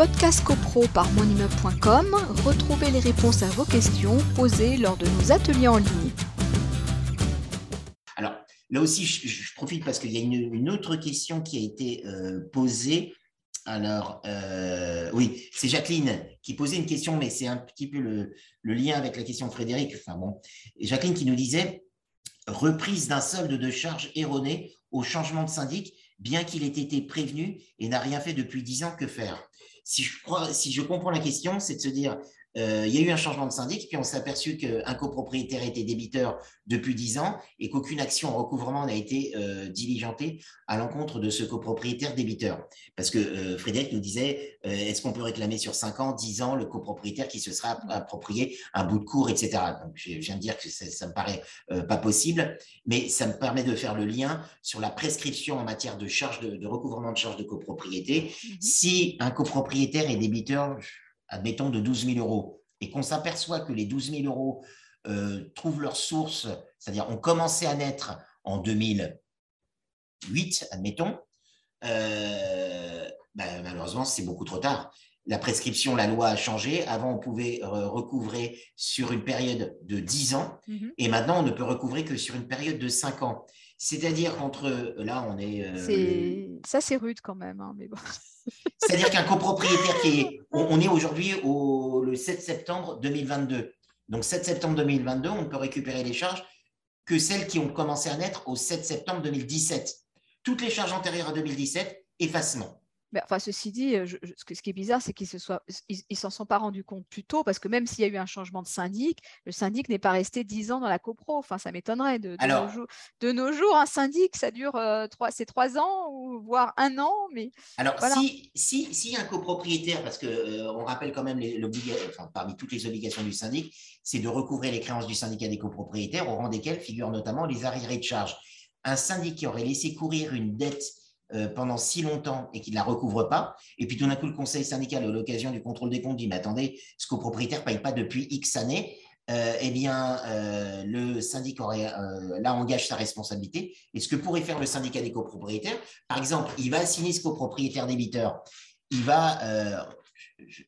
Podcast CoPro par monimmeuble.com, retrouvez les réponses à vos questions posées lors de nos ateliers en ligne. Alors, là aussi, je, profite parce qu'il y a une, autre question qui a été euh, posée. Alors, euh, oui, c'est Jacqueline qui posait une question, mais c'est un petit peu le, lien avec la question de Frédéric. Enfin bon, Jacqueline qui nous disait reprise d'un solde de charges erroné au changement de syndic, bien qu'il ait été prévenu et n'a rien fait depuis dix ans, que faire? Si je, crois, si je comprends la question, c'est de se dire, euh, il y a eu un changement de syndic, puis on s'est aperçu qu'un copropriétaire était débiteur depuis 10 ans et qu'aucune action en recouvrement n'a été euh, diligentée à l'encontre de ce copropriétaire débiteur. Parce que euh, Frédéric nous disait, est-ce qu'on peut réclamer sur 5 ans, 10 ans le copropriétaire qui se sera approprié un bout de cours, etc. Donc, je viens de dire que ça, ne me paraît pas possible, mais ça me permet de faire le lien sur la prescription en matière de charge de, recouvrement de charges de copropriété. Mmh si un copropriétaire est débiteur, admettons, de 12 000 euros, et qu'on s'aperçoit que les 12 000 euros euh, trouvent leur source, c'est-à-dire ont commencé à naître en 2008, admettons, euh, ben, malheureusement, c'est beaucoup trop tard. La prescription, la loi a changé. Avant, on pouvait recouvrer sur une période de 10 ans, mhm. et maintenant, on ne peut recouvrer que sur une période de 5 ans. C'est-à-dire qu'entre, là, on est... Euh, ça, c'est rude quand même, hein, mais bon. C'est-à-dire qu'un copropriétaire qui est. On, est aujourd'hui au le 7 septembre 2022. Donc, 7 septembre 2022, on ne peut récupérer les charges que celles qui ont commencé à naître au 7 septembre 2017. Toutes les charges antérieures à 2017, effacement enfin, ceci dit, ce, qui est bizarre, c'est qu'ils ne s'en sont pas rendus compte plus tôt, parce que même s'il y a eu un changement de syndic, le syndic n'est pas resté 10 ans dans la copro. Enfin, ça m'étonnerait. De, de, nos jours, un syndic, ça dure trois, c'est trois ans, ou voire un an. Mais alors, si, si, si, un copropriétaire, parce qu'on on rappelle quand même enfin, parmi toutes les obligations du syndic, c'est de recouvrer les créances du syndicat des copropriétaires, au rang desquels figurent notamment les arriérés de charges. Un syndic qui aurait laissé courir une dette euh, pendant si longtemps et qu'il ne la recouvre pas. Et puis tout d'un coup, le conseil syndical, à l'occasion du contrôle des comptes, dit Mais attendez, ce copropriétaire ne paye pas depuis X années. Euh, eh bien, euh, le syndic aurait, là engage sa responsabilité. Et ce que pourrait faire le syndicat des copropriétaires, par exemple, il va assigner ce copropriétaire débiteur. Il va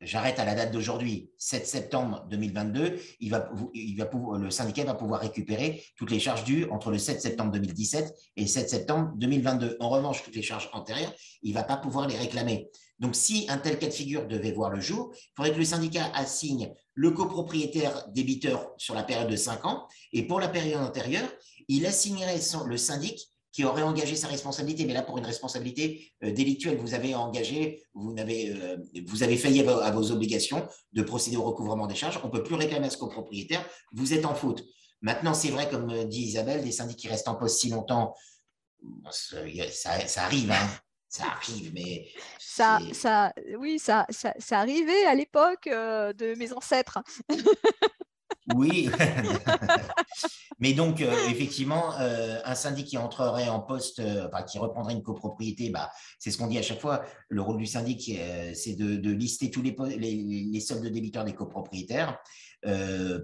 j'arrête à la date d'aujourd'hui, 7 septembre 2022, il va, il le syndicat va pouvoir récupérer toutes les charges dues entre le 7 septembre 2017 et le 7 septembre 2022. En revanche, toutes les charges antérieures, il ne va pas pouvoir les réclamer. Donc, si un tel cas de figure devait voir le jour, il faudrait que le syndicat assigne le copropriétaire débiteur sur la période de 5 ans et pour la période antérieure, il assignerait le syndic qui aurait engagé sa responsabilité. Mais là, pour une responsabilité euh, délictuelle, vous avez engagé, vous avez, euh, vous avez failli à vos, obligations de procéder au recouvrement des charges. On ne peut plus réclamer à ce copropriétaire. Vous êtes en faute. Maintenant, c'est vrai, comme euh, dit Isabelle, des syndics qui restent en poste si longtemps, ça, arrive. Hein. Ça arrive, mais. Ça, ça, oui, ça, ça, ça arrivait à l'époque de mes ancêtres. Oui, mais donc euh, effectivement, euh, un syndic qui entrerait en poste, euh, enfin, qui reprendrait une copropriété, bah, c'est ce qu'on dit à chaque fois. Le rôle du syndic, c'est de, lister tous les, soldes débiteurs des copropriétaires.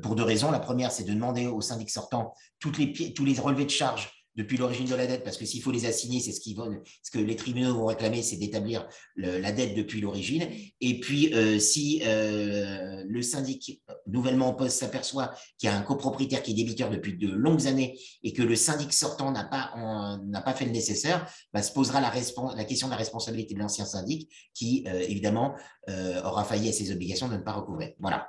pour deux raisons. La première, c'est de demander au syndic sortant tous les relevés de charges depuis l'origine de la dette, parce que s'il faut les assigner, c'est ce, ce que les tribunaux vont réclamer, c'est d'établir la dette depuis l'origine. Et puis, euh, si euh, le syndic nouvellement en poste s'aperçoit qu'il y a un copropriétaire qui est débiteur depuis de longues années et que le syndic sortant n'a pas, pas fait le nécessaire, bah, se posera la, question de la responsabilité de l'ancien syndic qui, euh, évidemment, aura failli à ses obligations de ne pas recouvrer. Voilà.